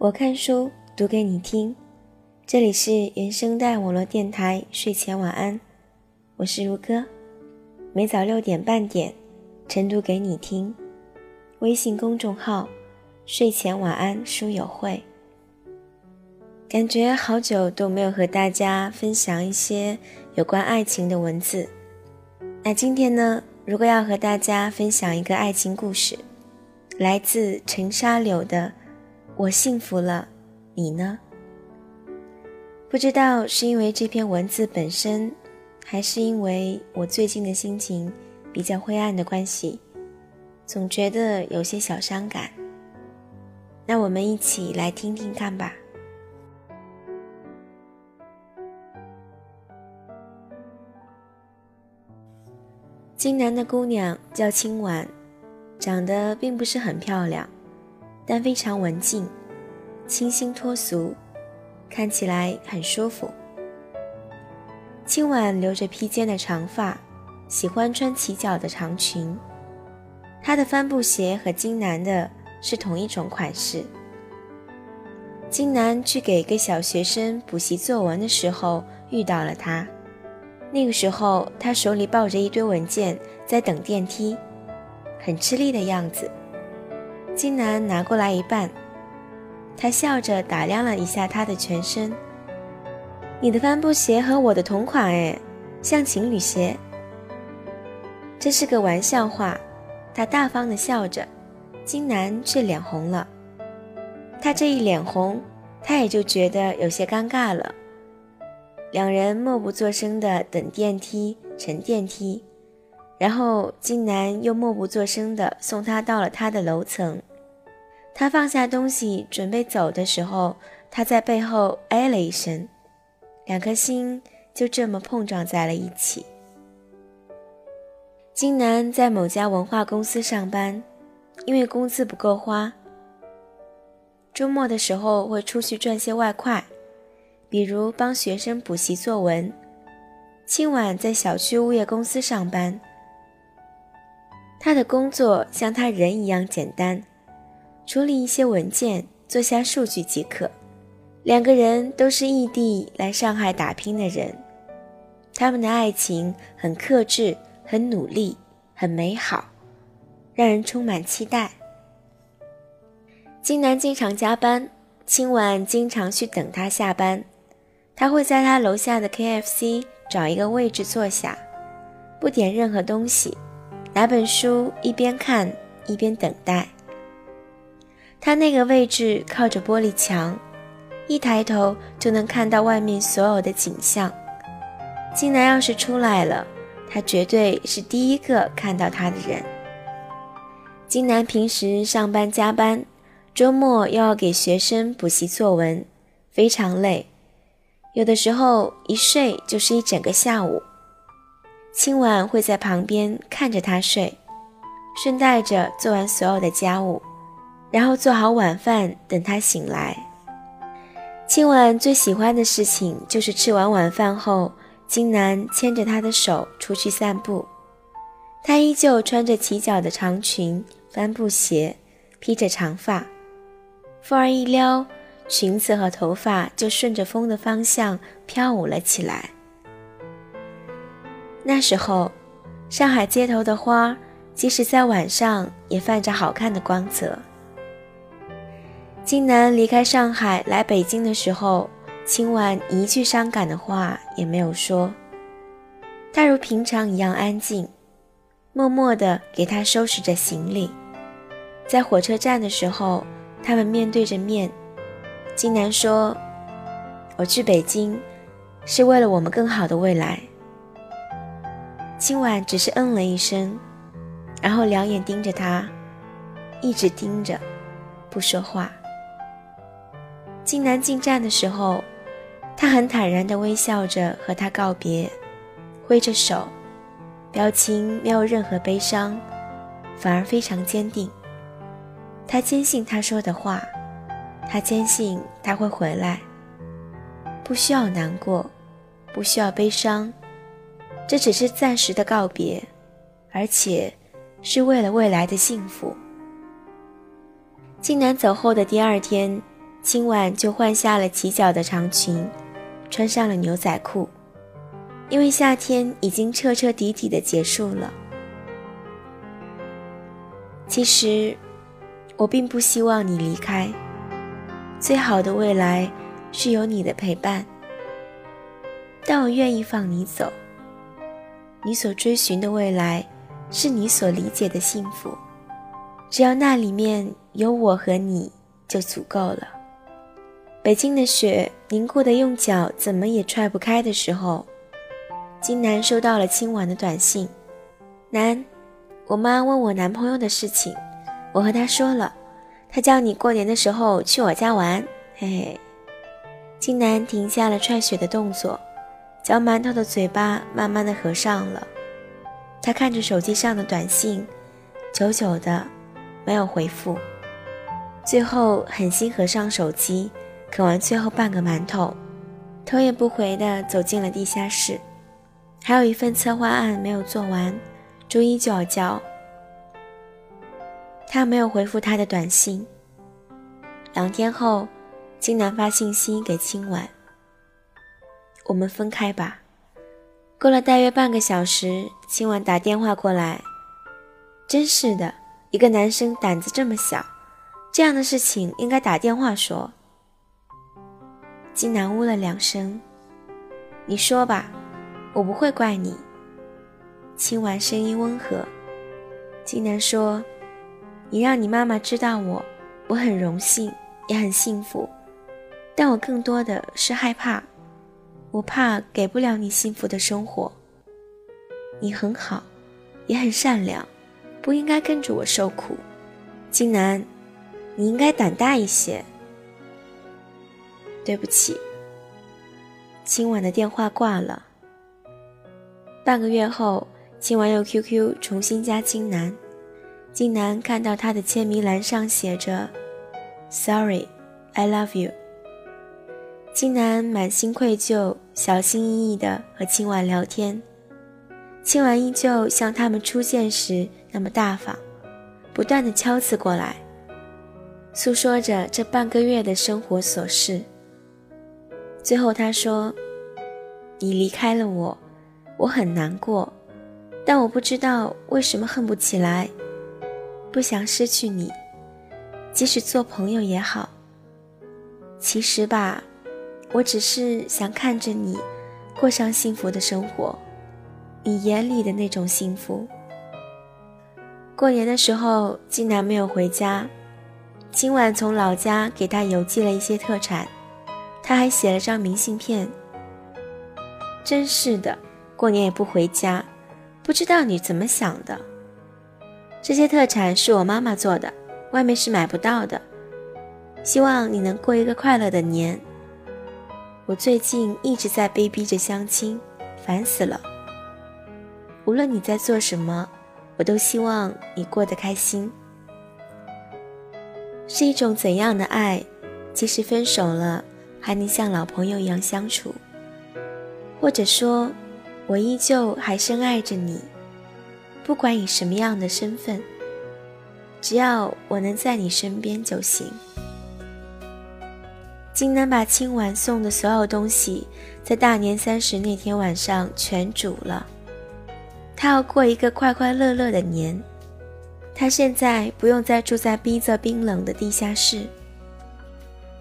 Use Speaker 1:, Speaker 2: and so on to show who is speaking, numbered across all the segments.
Speaker 1: 我看书读给你听，这里是原声带网络电台睡前晚安，我是如歌，每早六点半点晨读给你听，微信公众号睡前晚安书友会。感觉好久都没有和大家分享一些有关爱情的文字，那今天呢，如果要和大家分享一个爱情故事。来自陈沙柳的“我幸福了，你呢？”不知道是因为这篇文字本身，还是因为我最近的心情比较灰暗的关系，总觉得有些小伤感。那我们一起来听听看吧。京南的姑娘叫青婉。长得并不是很漂亮，但非常文静，清新脱俗，看起来很舒服。青婉留着披肩的长发，喜欢穿齐脚的长裙。她的帆布鞋和金南的是同一种款式。金南去给一个小学生补习作文的时候遇到了他，那个时候他手里抱着一堆文件，在等电梯。很吃力的样子，金南拿过来一半，他笑着打量了一下他的全身。你的帆布鞋和我的同款哎，像情侣鞋。这是个玩笑话，他大方的笑着，金南却脸红了。他这一脸红，他也就觉得有些尴尬了。两人默不作声的等电梯，乘电梯。然后金南又默不作声的送他到了他的楼层。他放下东西准备走的时候，他在背后哎了一声，两颗心就这么碰撞在了一起。金南在某家文化公司上班，因为工资不够花，周末的时候会出去赚些外快，比如帮学生补习作文。清晚在小区物业公司上班。他的工作像他人一样简单，处理一些文件，做下数据即可。两个人都是异地来上海打拼的人，他们的爱情很克制，很努力，很美好，让人充满期待。金南经常加班，清晚经常去等他下班。他会在他楼下的 KFC 找一个位置坐下，不点任何东西。拿本书一边看一边等待。他那个位置靠着玻璃墙，一抬头就能看到外面所有的景象。金南要是出来了，他绝对是第一个看到他的人。金南平时上班加班，周末又要给学生补习作文，非常累，有的时候一睡就是一整个下午。清晚会在旁边看着他睡，顺带着做完所有的家务，然后做好晚饭等他醒来。清晚最喜欢的事情就是吃完晚饭后，金南牵着他的手出去散步。他依旧穿着齐脚的长裙、帆布鞋，披着长发，风儿一撩，裙子和头发就顺着风的方向飘舞了起来。那时候，上海街头的花，即使在晚上也泛着好看的光泽。金南离开上海来北京的时候，清婉一句伤感的话也没有说。他如平常一样安静，默默地给他收拾着行李。在火车站的时候，他们面对着面。金南说：“我去北京，是为了我们更好的未来。”今晚只是嗯了一声，然后两眼盯着他，一直盯着，不说话。金南进站的时候，他很坦然地微笑着和他告别，挥着手，表情没有任何悲伤，反而非常坚定。他坚信他说的话，他坚信他会回来，不需要难过，不需要悲伤。这只是暂时的告别，而且是为了未来的幸福。靖南走后的第二天，今晚就换下了齐脚的长裙，穿上了牛仔裤，因为夏天已经彻彻底底的结束了。其实，我并不希望你离开。最好的未来是有你的陪伴，但我愿意放你走。你所追寻的未来，是你所理解的幸福。只要那里面有我和你，就足够了。北京的雪凝固的用脚怎么也踹不开的时候，金南收到了今晚的短信。南，我妈问我男朋友的事情，我和她说了，她叫你过年的时候去我家玩。嘿嘿。金南停下了踹雪的动作，嚼馒头的嘴巴慢慢的合上了。他看着手机上的短信，久久的没有回复，最后狠心合上手机。啃完最后半个馒头，头也不回地走进了地下室。还有一份策划案没有做完，周一就要交。他没有回复他的短信。两天后，金南发信息给青婉：“我们分开吧。”过了大约半个小时，青婉打电话过来：“真是的，一个男生胆子这么小，这样的事情应该打电话说。”金南呜了两声，你说吧，我不会怪你。清婉声音温和。金南说：“你让你妈妈知道我，我很荣幸，也很幸福，但我更多的是害怕，我怕给不了你幸福的生活。你很好，也很善良，不应该跟着我受苦。金南，你应该胆大一些。”对不起。今晚的电话挂了。半个月后，今晚用 QQ 重新加金南，金南看到他的签名栏上写着 “Sorry, I love you”。金南满心愧疚，小心翼翼地和今晚聊天。今晚依旧像他们初见时那么大方，不断地敲刺过来，诉说着这半个月的生活琐事。最后他说：“你离开了我，我很难过，但我不知道为什么恨不起来，不想失去你，即使做朋友也好。其实吧，我只是想看着你过上幸福的生活，你眼里的那种幸福。”过年的时候，金南没有回家，今晚从老家给他邮寄了一些特产。他还写了张明信片。真是的，过年也不回家，不知道你怎么想的。这些特产是我妈妈做的，外面是买不到的。希望你能过一个快乐的年。我最近一直在被逼着相亲，烦死了。无论你在做什么，我都希望你过得开心。是一种怎样的爱？即使分手了。还能像老朋友一样相处，或者说，我依旧还深爱着你，不管以什么样的身份，只要我能在你身边就行。金南把清晚送的所有东西，在大年三十那天晚上全煮了。他要过一个快快乐乐的年，他现在不用再住在逼仄冰冷的地下室。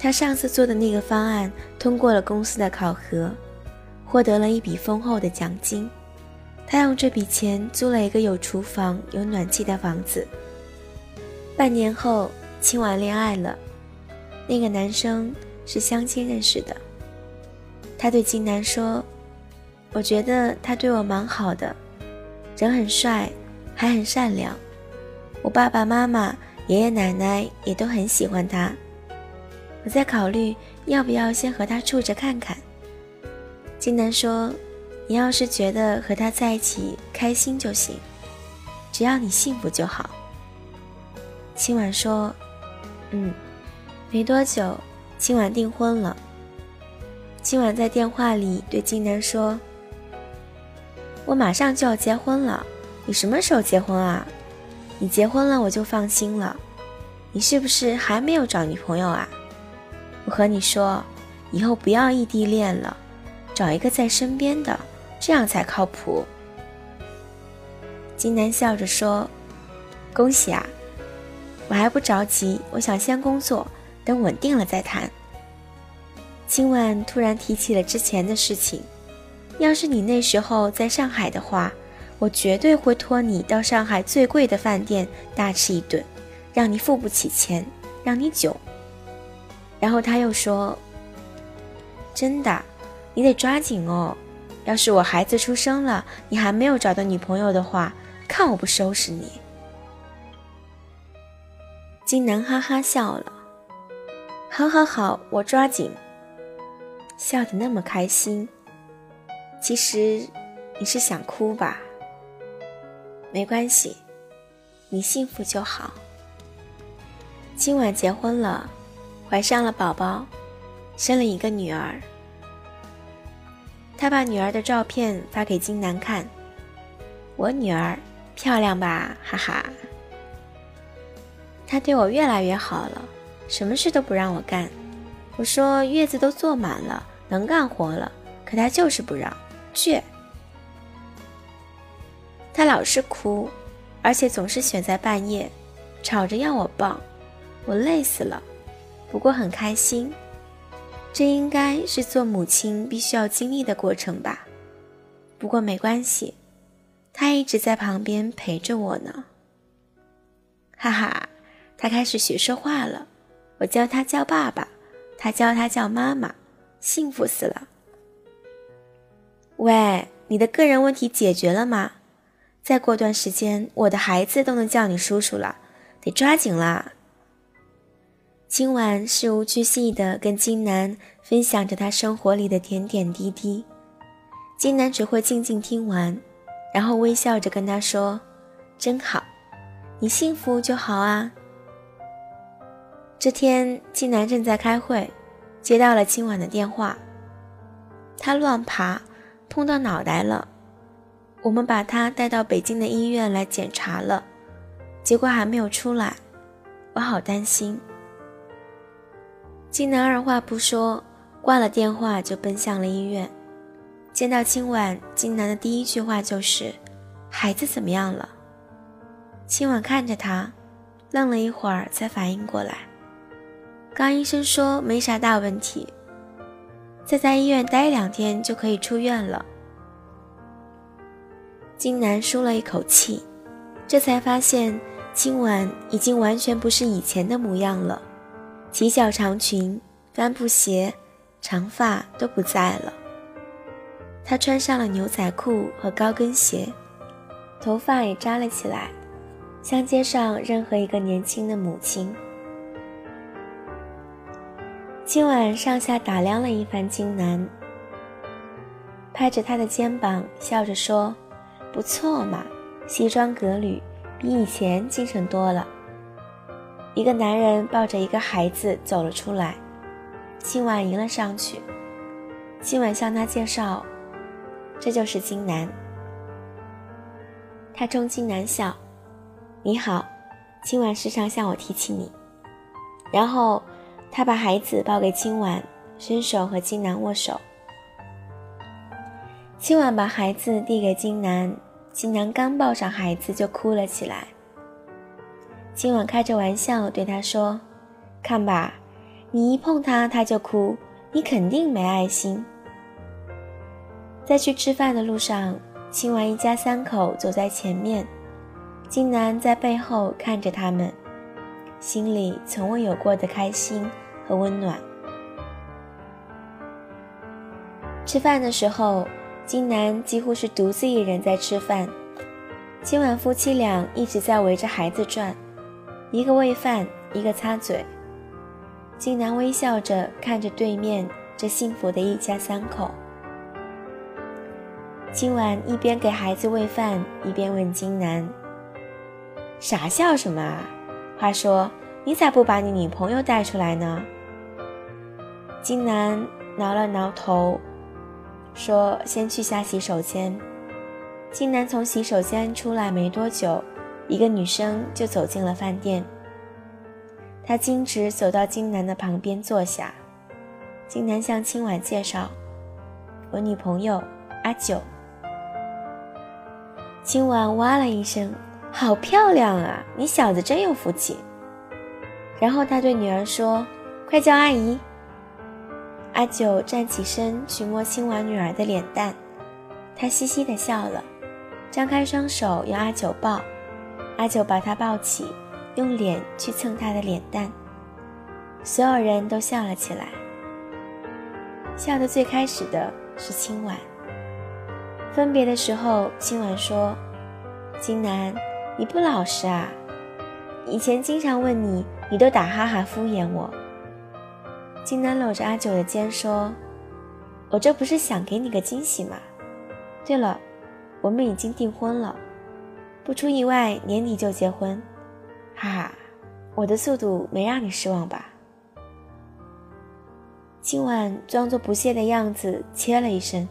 Speaker 1: 他上次做的那个方案通过了公司的考核，获得了一笔丰厚的奖金。他用这笔钱租了一个有厨房、有暖气的房子。半年后，青婉恋爱了，那个男生是相亲认识的。他对金南说：“我觉得他对我蛮好的，人很帅，还很善良。我爸爸妈妈、爷爷奶奶也都很喜欢他。”我在考虑要不要先和他处着看看。金南说：“你要是觉得和他在一起开心就行，只要你幸福就好。”青婉说：“嗯。”没多久，青婉订婚了。青婉在电话里对金南说：“我马上就要结婚了，你什么时候结婚啊？你结婚了我就放心了。你是不是还没有找女朋友啊？”我和你说，以后不要异地恋了，找一个在身边的，这样才靠谱。”金南笑着说：“恭喜啊，我还不着急，我想先工作，等稳定了再谈。”今晚突然提起了之前的事情，要是你那时候在上海的话，我绝对会托你到上海最贵的饭店大吃一顿，让你付不起钱，让你窘。然后他又说：“真的，你得抓紧哦，要是我孩子出生了，你还没有找到女朋友的话。”看我不收拾你！金南哈哈笑了，好好好，我抓紧。笑得那么开心，其实你是想哭吧？没关系，你幸福就好。今晚结婚了，怀上了宝宝，生了一个女儿。他把女儿的照片发给金南看，我女儿。漂亮吧，哈哈。他对我越来越好了，什么事都不让我干。我说月子都坐满了，能干活了，可他就是不让，倔。他老是哭，而且总是选在半夜，吵着要我抱，我累死了，不过很开心。这应该是做母亲必须要经历的过程吧，不过没关系。他一直在旁边陪着我呢，哈哈，他开始学说话了，我教他叫爸爸，他教他叫妈妈，幸福死了。喂，你的个人问题解决了吗？再过段时间，我的孩子都能叫你叔叔了，得抓紧啦。今晚事无巨细的跟金南分享着他生活里的点点滴滴，金南只会静静听完。然后微笑着跟他说：“真好，你幸福就好啊。”这天，金南正在开会，接到了今晚的电话。他乱爬，碰到脑袋了。我们把他带到北京的医院来检查了，结果还没有出来，我好担心。金南二话不说，挂了电话就奔向了医院。见到清婉，金南的第一句话就是：“孩子怎么样了？”清婉看着他，愣了一会儿，才反应过来。刚医生说没啥大问题，再在医院待两天就可以出院了。金南舒了一口气，这才发现今晚已经完全不是以前的模样了，齐脚长裙、帆布鞋、长发都不在了。她穿上了牛仔裤和高跟鞋，头发也扎了起来，像街上任何一个年轻的母亲。今晚上下打量了一番金南，拍着他的肩膀，笑着说：“不错嘛，西装革履，比以前精神多了。”一个男人抱着一个孩子走了出来，今晚迎了上去，今晚向他介绍。这就是金南，他冲金南笑：“你好，今晚时常向我提起你。”然后他把孩子抱给今晚，伸手和金南握手。今晚把孩子递给金南，金南刚抱上孩子就哭了起来。今晚开着玩笑对他说：“看吧，你一碰他他就哭，你肯定没爱心。”在去吃饭的路上，亲晚一家三口走在前面，金南在背后看着他们，心里从未有过的开心和温暖。吃饭的时候，金南几乎是独自一人在吃饭，今晚夫妻俩一直在围着孩子转，一个喂饭，一个擦嘴。金南微笑着看着对面这幸福的一家三口。今晚一边给孩子喂饭，一边问金南：“傻笑什么啊？话说你咋不把你女朋友带出来呢？”金南挠了挠头，说：“先去下洗手间。”金南从洗手间出来没多久，一个女生就走进了饭店。她径直走到金南的旁边坐下，金南向青婉介绍：“我女朋友阿九。”青婉哇了一声：“好漂亮啊！你小子真有福气。”然后他对女儿说：“快叫阿姨。”阿九站起身去摸青婉女儿的脸蛋，她嘻嘻地笑了，张开双手要阿九抱，阿九把她抱起，用脸去蹭她的脸蛋，所有人都笑了起来。笑得最开始的是青婉。分别的时候，青婉说：“金南，你不老实啊，以前经常问你，你都打哈哈敷衍我。”金南搂着阿九的肩说：“我这不是想给你个惊喜吗？对了，我们已经订婚了，不出意外年底就结婚。哈哈，我的速度没让你失望吧？”今晚装作不屑的样子，切了一声：“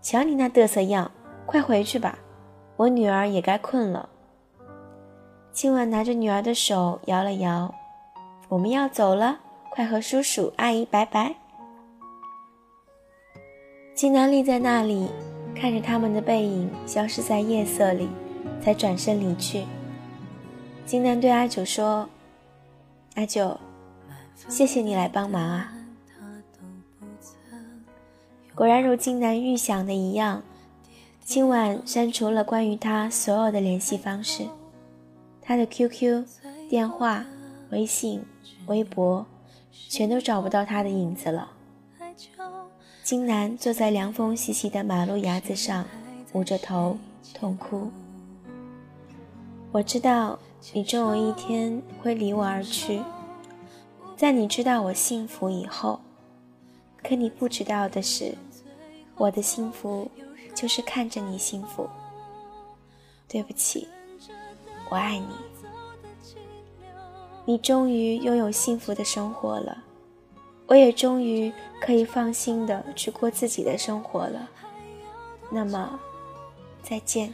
Speaker 1: 瞧你那嘚瑟样，快回去吧，我女儿也该困了。”今晚拿着女儿的手摇了摇：“我们要走了。”快和叔叔阿姨拜拜。金南立在那里，看着他们的背影消失在夜色里，才转身离去。金南对阿九说：“阿九，谢谢你来帮忙啊。”果然如金南预想的一样，今晚删除了关于他所有的联系方式，他的 QQ、电话、微信、微博。全都找不到他的影子了。金南坐在凉风习习的马路牙子上，捂着头痛哭。我知道你终有一天会离我而去，在你知道我幸福以后。可你不知道的是，我的幸福就是看着你幸福。对不起，我爱你。你终于拥有幸福的生活了，我也终于可以放心的去过自己的生活了。那么，再见。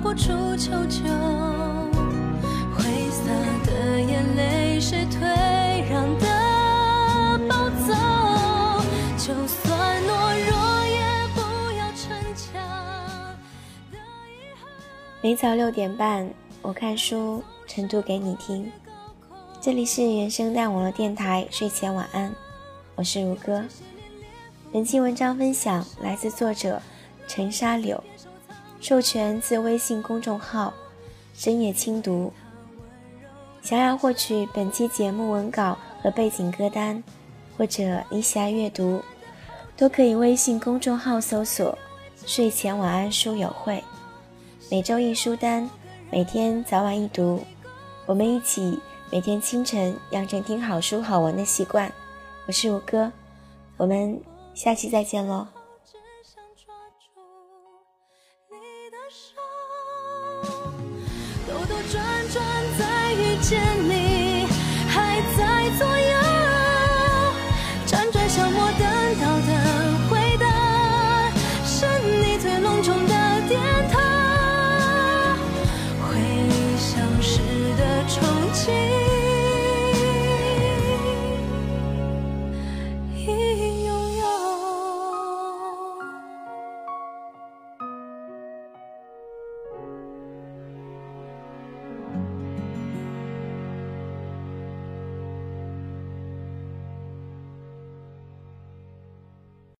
Speaker 1: 不出求救，挥洒的眼泪是退让的暴走。就算懦弱，也不要逞强。每早六点半，我看书，晨读给你听。这里是原声带网络电台睡前晚安，我是如歌。本期文章分享来自作者陈沙柳。授权自微信公众号“深夜轻读”。想要获取本期节目文稿和背景歌单，或者你喜爱阅读，都可以微信公众号搜索“睡前晚安书友会”，每周一书单，每天早晚一读，我们一起每天清晨养成听好书好文的习惯。我是吴哥，我们下期再见喽。